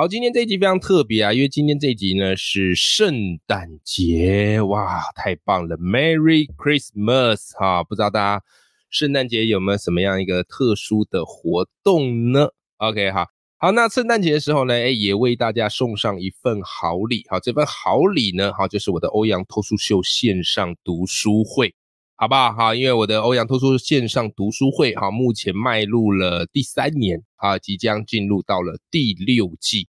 好，今天这一集非常特别啊，因为今天这一集呢是圣诞节，哇，太棒了，Merry Christmas 哈、不知道大家圣诞节有没有什么样一个特殊的活动呢？OK，好。好，那圣诞节的时候呢，哎，也为大家送上一份好礼。好，这份好礼呢，好，就是我的欧阳脱书秀线上读书会，好不好？好，因为我的欧阳脱书线上读书会，好，目前迈入了第三年，啊，即将进入到了第六季。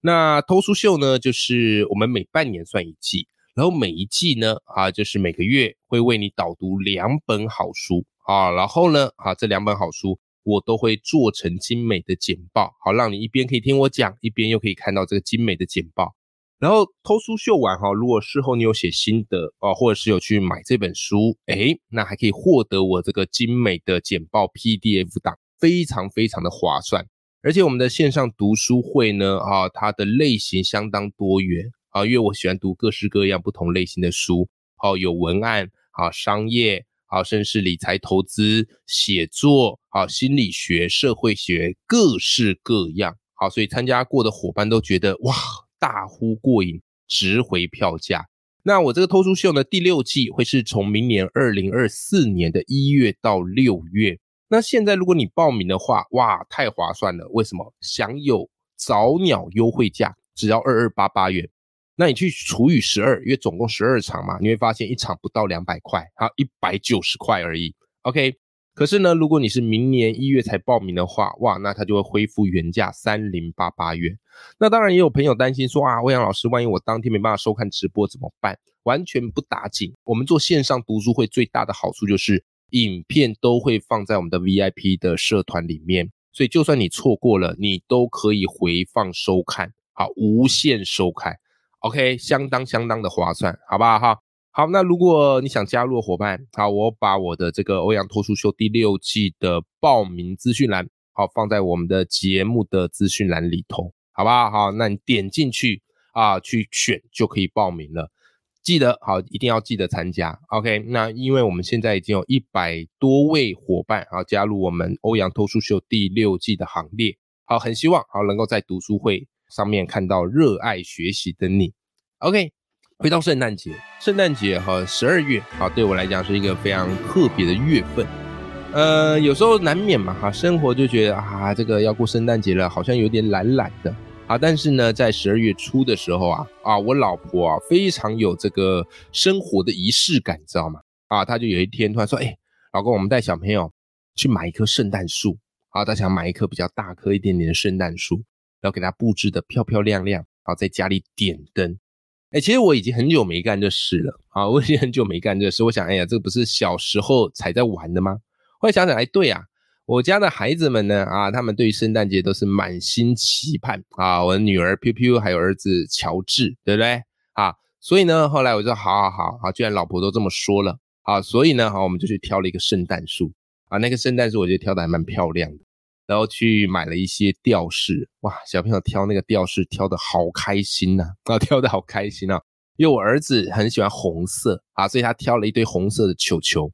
那脱书秀呢，就是我们每半年算一季，然后每一季呢，啊，就是每个月会为你导读两本好书，啊，然后呢，啊，这两本好书。我都会做成精美的简报，好让你一边可以听我讲，一边又可以看到这个精美的简报。然后偷书秀完哈，如果事后你有写心得哦，或者是有去买这本书，诶，那还可以获得我这个精美的简报 PDF 档，非常非常的划算。而且我们的线上读书会呢，啊，它的类型相当多元啊，因为我喜欢读各式各样不同类型的书，好有文案啊，商业。啊，甚至是理财投资、写作，啊心理学、社会学，各式各样。好，所以参加过的伙伴都觉得哇，大呼过瘾，值回票价。那我这个偷书秀呢，第六季会是从明年二零二四年的一月到六月。那现在如果你报名的话，哇，太划算了！为什么？享有早鸟优惠价，只要二二八八元。那你去除以十二，因为总共十二场嘛，你会发现一场不到两百块，好，一百九十块而已。OK，可是呢，如果你是明年一月才报名的话，哇，那它就会恢复原价三零八八元。那当然也有朋友担心说啊，欧阳老师，万一我当天没办法收看直播怎么办？完全不打紧。我们做线上读书会最大的好处就是影片都会放在我们的 VIP 的社团里面，所以就算你错过了，你都可以回放收看，好，无限收看。OK，相当相当的划算，好不好哈？好，那如果你想加入的伙伴，好，我把我的这个欧阳脱书秀第六季的报名资讯栏，好放在我们的节目的资讯栏里头，好不好？好，那你点进去啊，去选就可以报名了。记得好，一定要记得参加。OK，那因为我们现在已经有一百多位伙伴啊加入我们欧阳脱书秀第六季的行列，好，很希望好能够在读书会。上面看到热爱学习的你，OK，回到圣诞节，圣诞节哈，十二月啊，对我来讲是一个非常特别的月份。呃，有时候难免嘛哈，生活就觉得啊，这个要过圣诞节了，好像有点懒懒的啊。但是呢，在十二月初的时候啊，啊，我老婆啊非常有这个生活的仪式感，你知道吗？啊，她就有一天突然说，哎，老公，我们带小朋友去买一棵圣诞树啊，她想买一棵比较大棵一点点的圣诞树。要给它布置的漂漂亮亮，好在家里点灯。哎，其实我已经很久没干这事了啊，我已经很久没干这事。我想，哎呀，这个不是小时候才在玩的吗？后来想想，哎，对呀，我家的孩子们呢，啊，他们对于圣诞节都是满心期盼啊。我的女儿 Piu Piu 还有儿子乔治，对不对？啊，所以呢，后来我就好好好好，既然老婆都这么说了，啊，所以呢，好，我们就去挑了一个圣诞树啊。那个圣诞树我觉得挑的还蛮漂亮的。然后去买了一些吊饰，哇，小朋友挑那个吊饰挑的好开心呐，啊，挑的好开心啊！因为我儿子很喜欢红色啊，所以他挑了一堆红色的球球。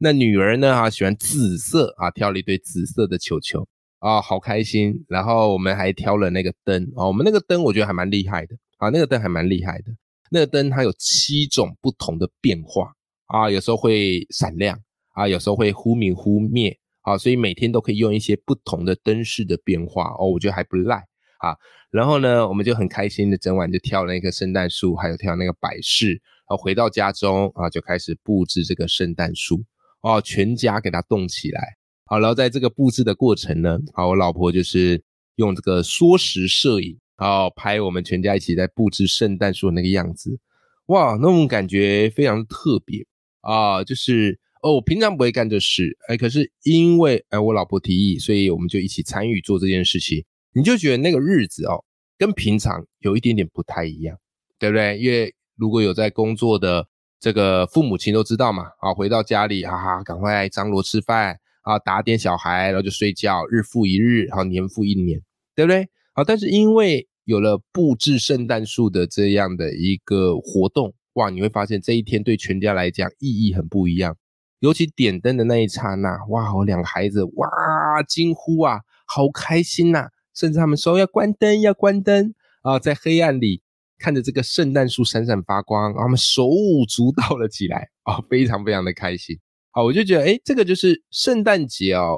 那女儿呢，啊，喜欢紫色啊，挑了一堆紫色的球球啊，好开心。然后我们还挑了那个灯啊，我们那个灯我觉得还蛮厉害的啊，那个灯还蛮厉害的。那个灯它有七种不同的变化啊，有时候会闪亮啊，有时候会忽明忽灭。好，所以每天都可以用一些不同的灯饰的变化哦，我觉得还不赖啊。然后呢，我们就很开心的整晚就挑了那棵圣诞树，还有挑那个摆饰。然后回到家中啊，就开始布置这个圣诞树哦，全家给它动起来。好，然后在这个布置的过程呢，好，我老婆就是用这个缩时摄影，然后拍我们全家一起在布置圣诞树的那个样子。哇，那种感觉非常特别啊，就是。哦，我平常不会干这事，哎，可是因为哎我老婆提议，所以我们就一起参与做这件事情。你就觉得那个日子哦，跟平常有一点点不太一样，对不对？因为如果有在工作的这个父母亲都知道嘛，啊，回到家里，哈哈，赶快张罗吃饭啊，打点小孩，然后就睡觉，日复一日，然后年复一年，对不对？好，但是因为有了布置圣诞树的这样的一个活动，哇，你会发现这一天对全家来讲意义很不一样。尤其点灯的那一刹那，哇，我两个孩子哇惊呼啊，好开心呐！甚至他们说要关灯，要关灯啊，在黑暗里看着这个圣诞树闪闪发光，他们手舞足蹈了起来啊，非常非常的开心。好，我就觉得，哎，这个就是圣诞节哦，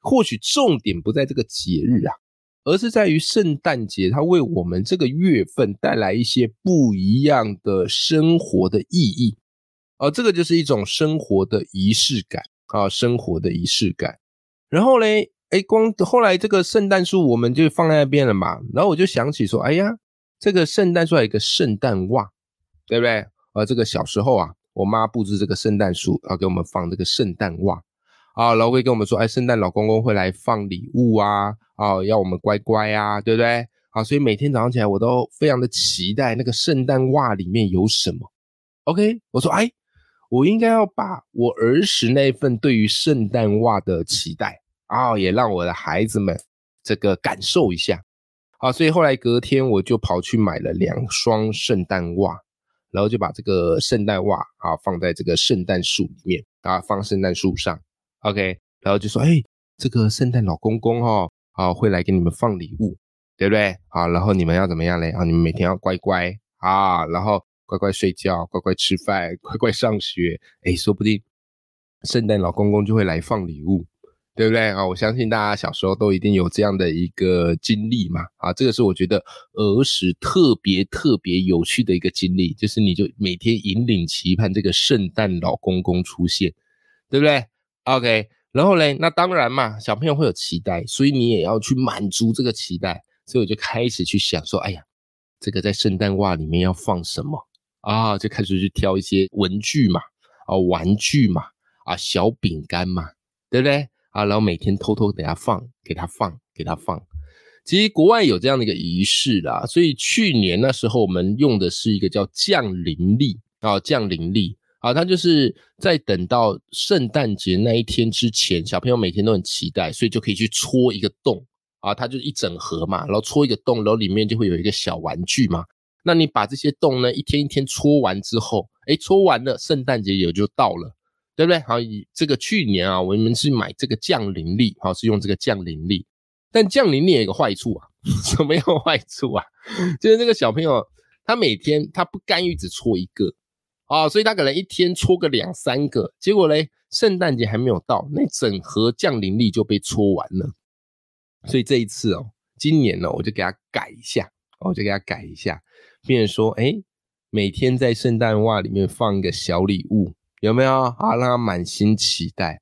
或许重点不在这个节日啊。而是在于圣诞节，它为我们这个月份带来一些不一样的生活的意义，哦，这个就是一种生活的仪式感啊，生活的仪式感。然后嘞，哎，光后来这个圣诞树我们就放在那边了嘛，然后我就想起说，哎呀，这个圣诞树还有一个圣诞袜，对不对？啊，这个小时候啊，我妈布置这个圣诞树，要给我们放这个圣诞袜。啊，老会跟我们说，哎，圣诞老公公会来放礼物啊，啊，要我们乖乖啊，对不对？啊，所以每天早上起来，我都非常的期待那个圣诞袜里面有什么。OK，我说，哎，我应该要把我儿时那份对于圣诞袜的期待啊，也让我的孩子们这个感受一下。啊，所以后来隔天我就跑去买了两双圣诞袜，然后就把这个圣诞袜啊放在这个圣诞树里面啊，放圣诞树上。OK，然后就说，哎，这个圣诞老公公哦，啊，会来给你们放礼物，对不对？啊，然后你们要怎么样嘞？啊，你们每天要乖乖啊，然后乖乖睡觉，乖乖吃饭，乖乖上学。哎，说不定圣诞老公公就会来放礼物，对不对？啊，我相信大家小时候都一定有这样的一个经历嘛。啊，这个是我觉得儿时特别特别有趣的一个经历，就是你就每天引领期盼这个圣诞老公公出现，对不对？OK，然后嘞，那当然嘛，小朋友会有期待，所以你也要去满足这个期待，所以我就开始去想说，哎呀，这个在圣诞袜里面要放什么啊？就开始去挑一些文具嘛，啊，玩具嘛，啊，小饼干嘛，对不对？啊，然后每天偷偷给他放，给他放，给他放。其实国外有这样的一个仪式啦，所以去年那时候我们用的是一个叫降临历啊，降临历。啊，它就是在等到圣诞节那一天之前，小朋友每天都很期待，所以就可以去戳一个洞啊，它就是一整盒嘛，然后戳一个洞，然后里面就会有一个小玩具嘛。那你把这些洞呢，一天一天戳完之后，哎，戳完了，圣诞节也就到了，对不对？好，以这个去年啊，我们是买这个降临力，好，是用这个降临力，但降临力有一个坏处啊，什么样坏处啊？就是那个小朋友他每天他不甘于只戳一个。啊，所以他可能一天搓个两三个，结果嘞，圣诞节还没有到，那整盒降临力就被搓完了。所以这一次哦，今年呢，我就给他改一下，我就给他改一下，变成说，哎，每天在圣诞袜里面放一个小礼物，有没有啊？让他满心期待。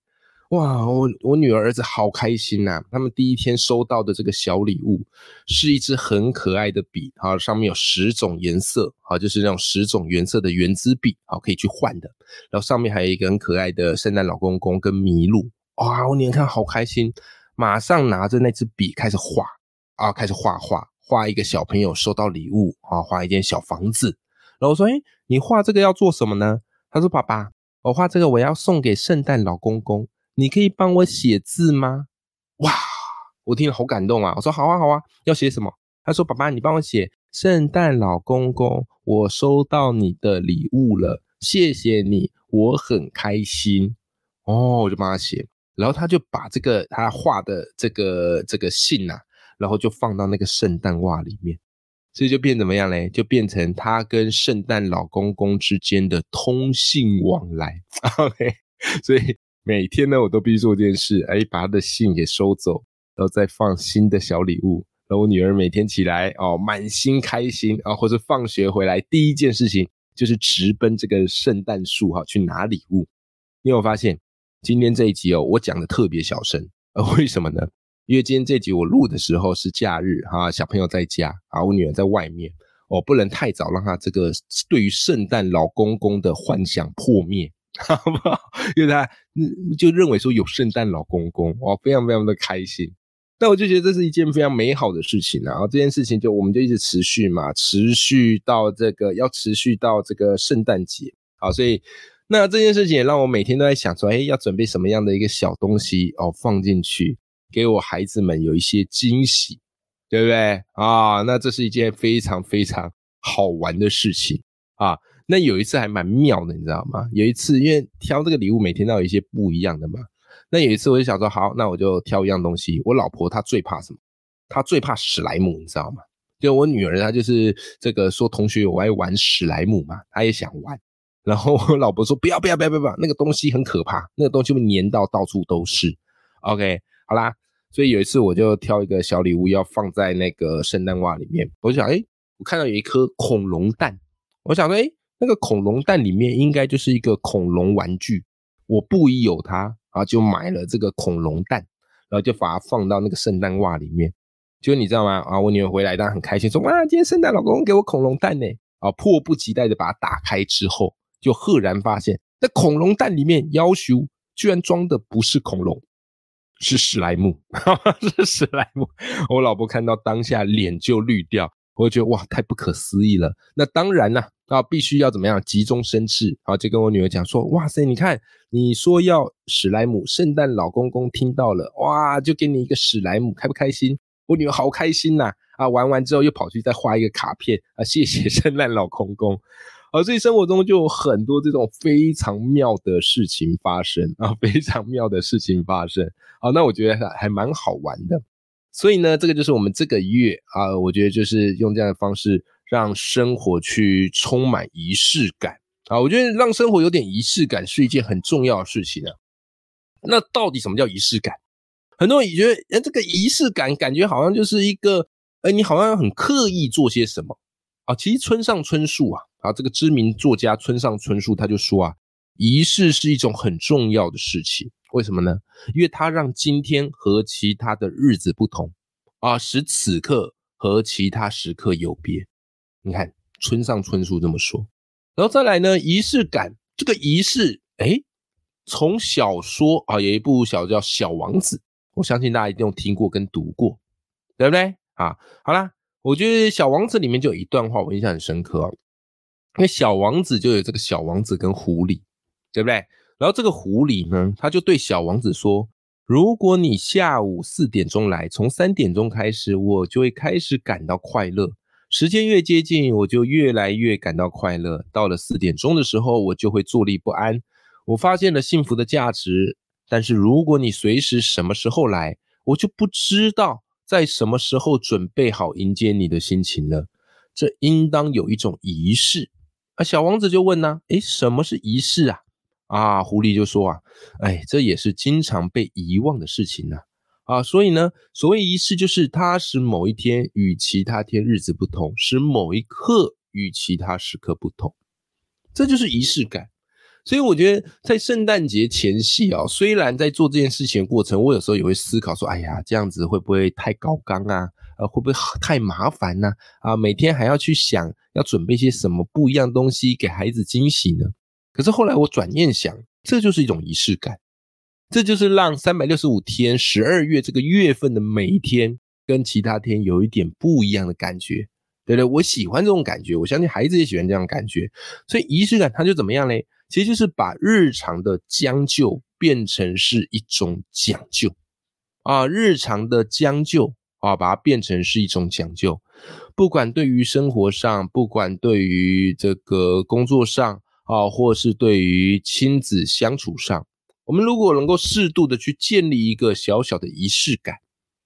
哇，我我女儿儿子好开心呐！他们第一天收到的这个小礼物是一支很可爱的笔，啊，上面有十种颜色，好，就是那种十种颜色的圆珠笔，好，可以去换的。然后上面还有一个很可爱的圣诞老公公跟麋鹿。哇，我女儿看好开心，马上拿着那支笔开始画，啊，开始画画，画一个小朋友收到礼物，啊，画一间小房子。然后我说，哎，你画这个要做什么呢？他说，爸爸，我画这个我要送给圣诞老公公。你可以帮我写字吗？哇，我听了好感动啊！我说好啊好啊，要写什么？他说爸爸，你帮我写圣诞老公公，我收到你的礼物了，谢谢你，我很开心。哦，我就帮他写，然后他就把这个他画的这个这个信呐，然后就放到那个圣诞袜里面，所以就变怎么样嘞？就变成他跟圣诞老公公之间的通信往来。OK，所以。每天呢，我都必须做一件事，哎，把他的信给收走，然后再放新的小礼物。然后我女儿每天起来哦，满心开心啊，或者放学回来第一件事情就是直奔这个圣诞树哈去拿礼物。你有发现今天这一集哦，我讲的特别小声，呃，为什么呢？因为今天这集我录的时候是假日哈，小朋友在家啊，我女儿在外面，我不能太早让她这个对于圣诞老公公的幻想破灭。好不好？因为她就认为说有圣诞老公公，哦，非常非常的开心。那我就觉得这是一件非常美好的事情啊！然后这件事情就我们就一直持续嘛，持续到这个要持续到这个圣诞节好，所以那这件事情也让我每天都在想说，哎，要准备什么样的一个小东西哦，放进去给我孩子们有一些惊喜，对不对啊？那这是一件非常非常好玩的事情啊！那有一次还蛮妙的，你知道吗？有一次因为挑这个礼物，每天都有一些不一样的嘛。那有一次我就想说，好，那我就挑一样东西。我老婆她最怕什么？她最怕史莱姆，你知道吗？就我女儿她就是这个说同学有爱玩史莱姆嘛，她也想玩。然后我老婆说不要不要不要不要，那个东西很可怕，那个东西会粘到到处都是。OK，好啦，所以有一次我就挑一个小礼物要放在那个圣诞袜里面。我就想，哎，我看到有一颗恐龙蛋，我想说，哎，那个恐龙蛋里面应该就是一个恐龙玩具，我不疑有它。然后就买了这个恐龙蛋，然后就把它放到那个圣诞袜里面。就你知道吗？啊，我女儿回来当然很开心，说哇，今天圣诞老公公给我恐龙蛋呢。啊，迫不及待的把它打开之后，就赫然发现，那恐龙蛋里面要求居然装的不是恐龙，是史莱姆，是史莱姆。我老婆看到当下脸就绿掉。我觉得哇，太不可思议了。那当然啦，啊，必须要怎么样急中生智啊，就跟我女儿讲说，哇塞，你看你说要史莱姆，圣诞老公公听到了，哇，就给你一个史莱姆，开不开心？我女儿好开心呐！啊，玩完之后又跑去再画一个卡片啊，谢谢 圣诞老公公。啊，所以生活中就有很多这种非常妙的事情发生啊，非常妙的事情发生。啊，那我觉得还还蛮好玩的。所以呢，这个就是我们这个月啊，我觉得就是用这样的方式让生活去充满仪式感啊。我觉得让生活有点仪式感是一件很重要的事情啊。那到底什么叫仪式感？很多人也觉得，哎，这个仪式感感觉好像就是一个，哎，你好像很刻意做些什么啊。其实村上春树啊，啊，这个知名作家村上春树他就说啊，仪式是一种很重要的事情。为什么呢？因为它让今天和其他的日子不同啊，使此刻和其他时刻有别。你看，村上春树这么说。然后再来呢，仪式感，这个仪式，哎，从小说啊，有一部小叫《小王子》，我相信大家一定有听过跟读过，对不对？啊，好啦，我觉得《小王子》里面就有一段话我印象很深刻，因为小王子就有这个小王子跟狐狸，对不对？然后这个狐狸呢，他就对小王子说：“如果你下午四点钟来，从三点钟开始，我就会开始感到快乐。时间越接近，我就越来越感到快乐。到了四点钟的时候，我就会坐立不安。我发现了幸福的价值。但是如果你随时什么时候来，我就不知道在什么时候准备好迎接你的心情了。这应当有一种仪式。”啊，小王子就问呢：“诶，什么是仪式啊？”啊，狐狸就说啊，哎，这也是经常被遗忘的事情呢。啊，所以呢，所谓仪式，就是它使某一天与其他天日子不同，使某一刻与其他时刻不同，这就是仪式感。所以我觉得在圣诞节前夕啊，虽然在做这件事情的过程，我有时候也会思考说，哎呀，这样子会不会太高纲啊？呃，会不会太麻烦呢？啊，每天还要去想要准备些什么不一样东西给孩子惊喜呢？可是后来我转念想，这就是一种仪式感，这就是让三百六十五天十二月这个月份的每一天跟其他天有一点不一样的感觉，对不对？我喜欢这种感觉，我相信孩子也喜欢这样感觉，所以仪式感它就怎么样嘞？其实就是把日常的将就变成是一种讲究啊，日常的将就啊，把它变成是一种讲究，不管对于生活上，不管对于这个工作上。啊，或是对于亲子相处上，我们如果能够适度的去建立一个小小的仪式感，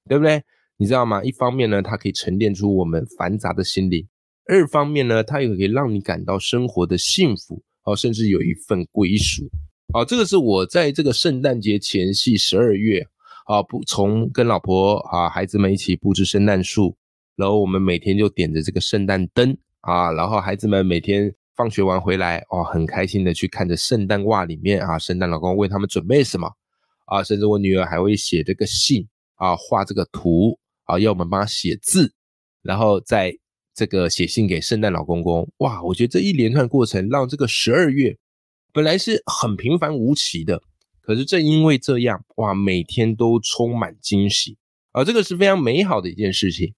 对不对？你知道吗？一方面呢，它可以沉淀出我们繁杂的心灵；二方面呢，它也可以让你感到生活的幸福，哦，甚至有一份归属。好，这个是我在这个圣诞节前夕十二月啊，不从跟老婆啊孩子们一起布置圣诞树，然后我们每天就点着这个圣诞灯啊，然后孩子们每天。放学完回来，哦，很开心的去看着圣诞袜里面啊，圣诞老公为他们准备什么啊？甚至我女儿还会写这个信啊，画这个图啊，要我们帮她写字，然后在这个写信给圣诞老公公。哇，我觉得这一连串过程让这个十二月本来是很平凡无奇的，可是正因为这样，哇，每天都充满惊喜啊，这个是非常美好的一件事情。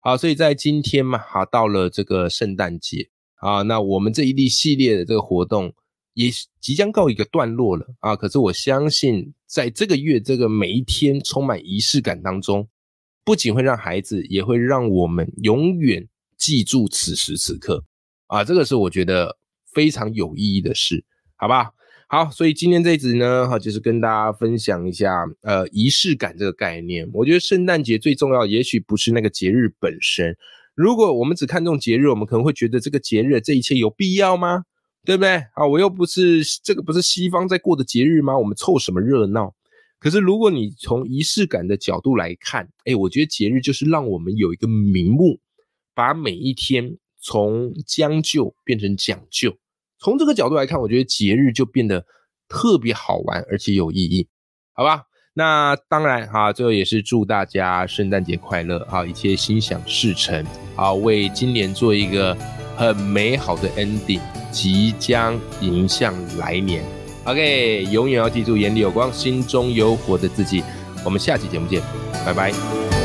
好，所以在今天嘛，好到了这个圣诞节啊，那我们这一例系列的这个活动也即将告一个段落了啊。可是我相信，在这个月这个每一天充满仪式感当中，不仅会让孩子，也会让我们永远记住此时此刻啊。这个是我觉得非常有意义的事，好吧？好，所以今天这一集呢，哈，就是跟大家分享一下，呃，仪式感这个概念。我觉得圣诞节最重要，也许不是那个节日本身。如果我们只看重节日，我们可能会觉得这个节日这一切有必要吗？对不对？啊，我又不是这个不是西方在过的节日吗？我们凑什么热闹？可是如果你从仪式感的角度来看，哎，我觉得节日就是让我们有一个名目，把每一天从将就变成讲究。从这个角度来看，我觉得节日就变得特别好玩，而且有意义，好吧？那当然哈，最后也是祝大家圣诞节快乐啊，一切心想事成啊，为今年做一个很美好的 ending，即将迎向来年。OK，永远要记住眼里有光，心中有火的自己。我们下期节目见，拜拜。